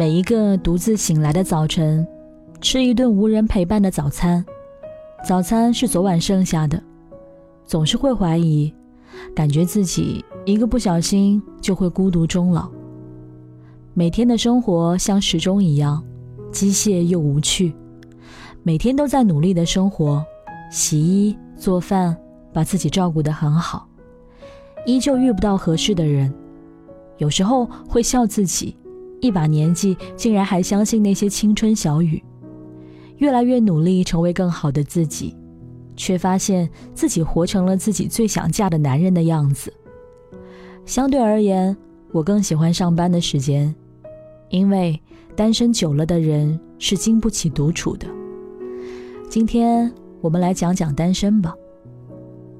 每一个独自醒来的早晨，吃一顿无人陪伴的早餐，早餐是昨晚剩下的，总是会怀疑，感觉自己一个不小心就会孤独终老。每天的生活像时钟一样，机械又无趣，每天都在努力的生活，洗衣做饭，把自己照顾得很好，依旧遇不到合适的人，有时候会笑自己。一把年纪，竟然还相信那些青春小语，越来越努力成为更好的自己，却发现自己活成了自己最想嫁的男人的样子。相对而言，我更喜欢上班的时间，因为单身久了的人是经不起独处的。今天我们来讲讲单身吧。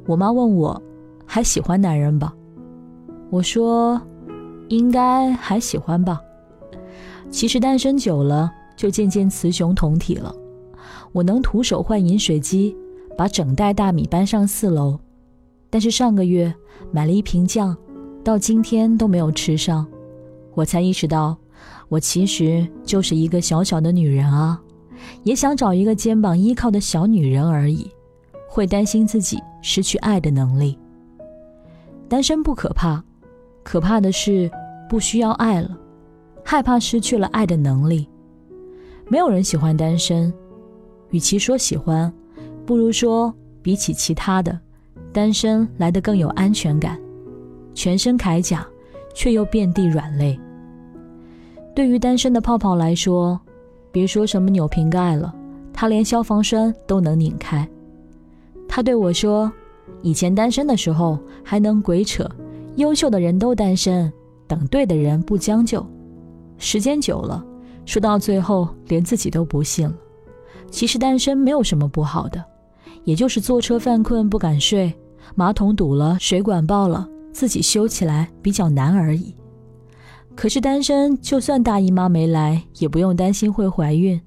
我妈问我，还喜欢男人吧？我说，应该还喜欢吧。其实单身久了，就渐渐雌雄同体了。我能徒手换饮水机，把整袋大米搬上四楼，但是上个月买了一瓶酱，到今天都没有吃上。我才意识到，我其实就是一个小小的女人啊，也想找一个肩膀依靠的小女人而已。会担心自己失去爱的能力。单身不可怕，可怕的是不需要爱了。害怕失去了爱的能力，没有人喜欢单身。与其说喜欢，不如说比起其他的，单身来得更有安全感。全身铠甲，却又遍地软肋。对于单身的泡泡来说，别说什么扭瓶盖了，他连消防栓都能拧开。他对我说：“以前单身的时候还能鬼扯，优秀的人都单身，等对的人不将就。”时间久了，说到最后连自己都不信了。其实单身没有什么不好的，也就是坐车犯困不敢睡，马桶堵了，水管爆了，自己修起来比较难而已。可是单身，就算大姨妈没来，也不用担心会怀孕。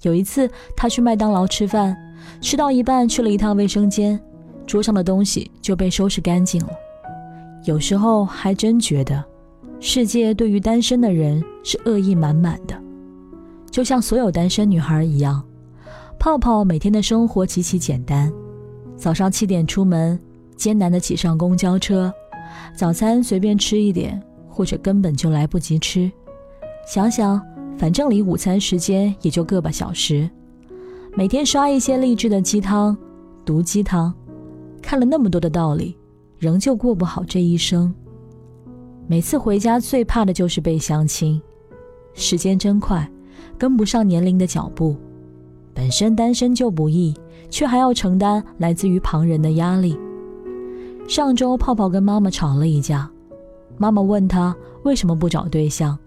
有一次，他去麦当劳吃饭，吃到一半去了一趟卫生间，桌上的东西就被收拾干净了。有时候还真觉得。世界对于单身的人是恶意满满的，就像所有单身女孩一样。泡泡每天的生活极其简单：早上七点出门，艰难的挤上公交车，早餐随便吃一点，或者根本就来不及吃。想想，反正离午餐时间也就个把小时。每天刷一些励志的鸡汤，毒鸡汤，看了那么多的道理，仍旧过不好这一生。每次回家最怕的就是被相亲，时间真快，跟不上年龄的脚步。本身单身就不易，却还要承担来自于旁人的压力。上周泡泡跟妈妈吵了一架，妈妈问他为什么不找对象，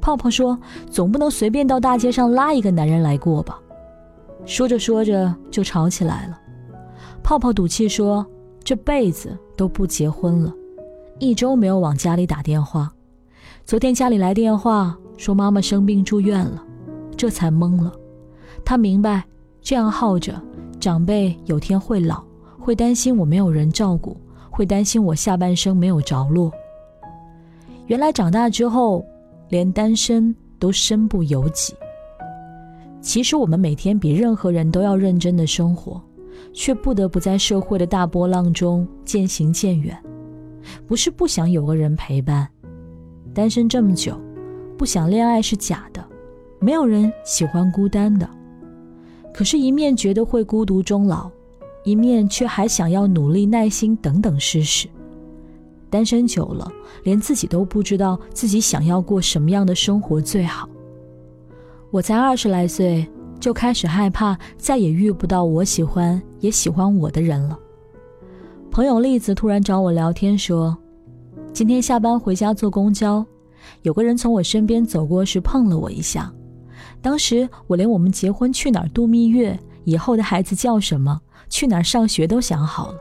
泡泡说总不能随便到大街上拉一个男人来过吧。说着说着就吵起来了，泡泡赌气说这辈子都不结婚了。一周没有往家里打电话，昨天家里来电话说妈妈生病住院了，这才懵了。他明白这样耗着，长辈有天会老，会担心我没有人照顾，会担心我下半生没有着落。原来长大之后，连单身都身不由己。其实我们每天比任何人都要认真的生活，却不得不在社会的大波浪中渐行渐远。不是不想有个人陪伴，单身这么久，不想恋爱是假的。没有人喜欢孤单的，可是，一面觉得会孤独终老，一面却还想要努力、耐心等等试试。单身久了，连自己都不知道自己想要过什么样的生活最好。我才二十来岁，就开始害怕再也遇不到我喜欢也喜欢我的人了。朋友栗子突然找我聊天说，今天下班回家坐公交，有个人从我身边走过时碰了我一下。当时我连我们结婚去哪儿度蜜月，以后的孩子叫什么，去哪儿上学都想好了，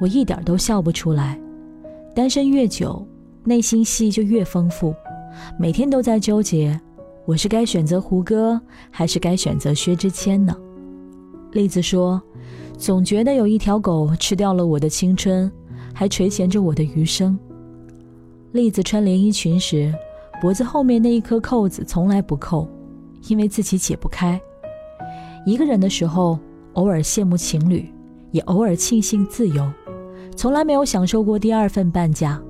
我一点都笑不出来。单身越久，内心戏就越丰富，每天都在纠结，我是该选择胡歌，还是该选择薛之谦呢？栗子说，总觉得有一条狗吃掉了我的青春，还垂涎着我的余生。栗子穿连衣裙时，脖子后面那一颗扣子从来不扣，因为自己解不开。一个人的时候，偶尔羡慕情侣，也偶尔庆幸自由。从来没有享受过第二份半价，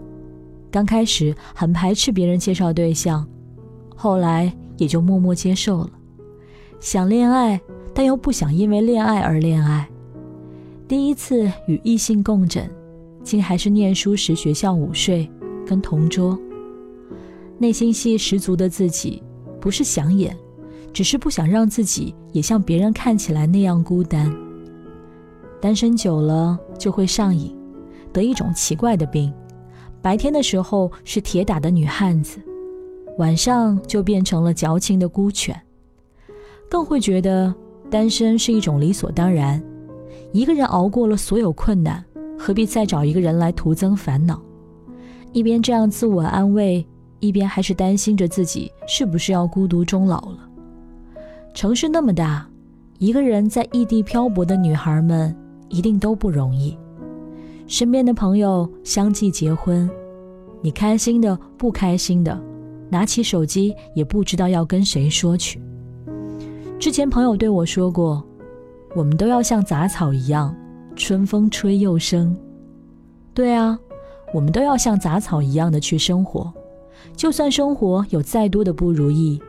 刚开始很排斥别人介绍对象，后来也就默默接受了。想恋爱，但又不想因为恋爱而恋爱。第一次与异性共枕，竟还是念书时学校午睡，跟同桌。内心戏十足的自己，不是想演，只是不想让自己也像别人看起来那样孤单。单身久了就会上瘾。得一种奇怪的病，白天的时候是铁打的女汉子，晚上就变成了矫情的孤犬。更会觉得单身是一种理所当然，一个人熬过了所有困难，何必再找一个人来徒增烦恼？一边这样自我安慰，一边还是担心着自己是不是要孤独终老了。城市那么大，一个人在异地漂泊的女孩们一定都不容易。身边的朋友相继结婚，你开心的不开心的，拿起手机也不知道要跟谁说去。之前朋友对我说过，我们都要像杂草一样，春风吹又生。对啊，我们都要像杂草一样的去生活，就算生活有再多的不如意，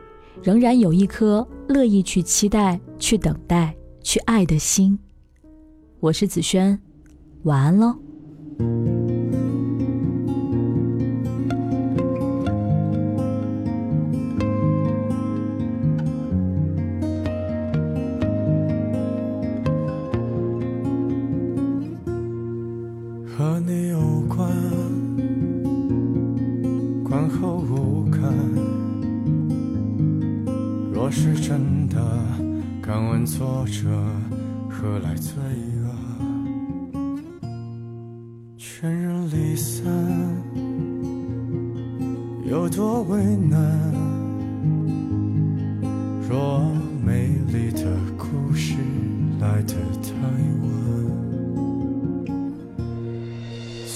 仍然有一颗乐意去期待、去等待、去爱的心。我是子轩，晚安喽。无感。若是真的，敢问作者何来罪恶？全人离散，有多为难？若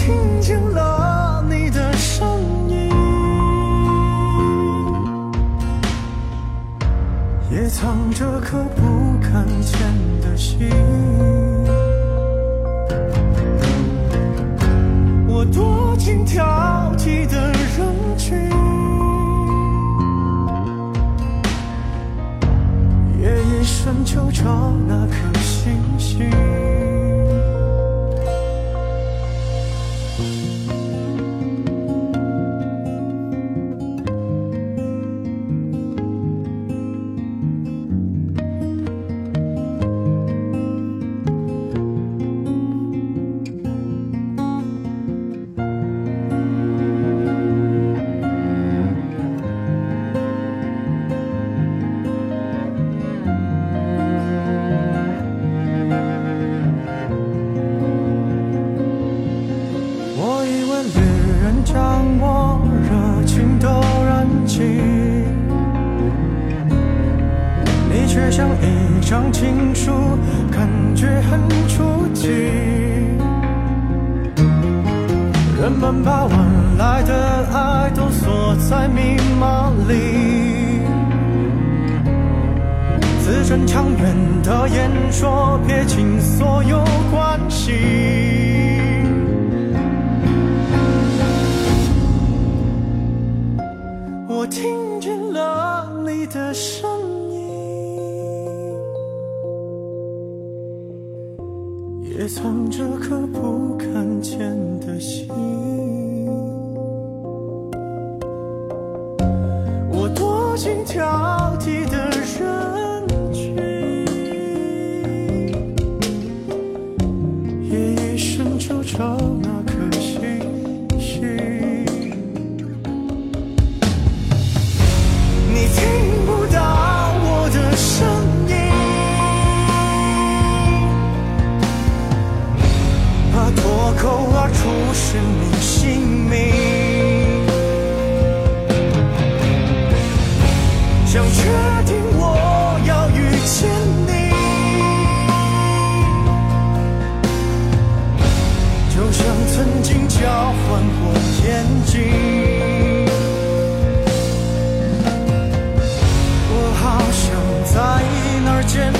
听见了你的声音，也藏着颗不敢见的心。将我热情都燃尽你却像一张情书感觉很初级。人们把晚来的爱都锁在密码里。字正腔圆的演说撇清所有关系。听见了你的声音，也藏着颗不看见的心。我多心跳眼睛。我好想在哪儿见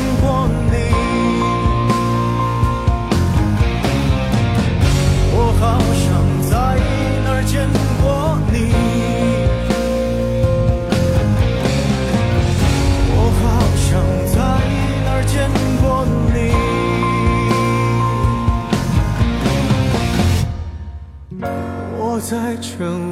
成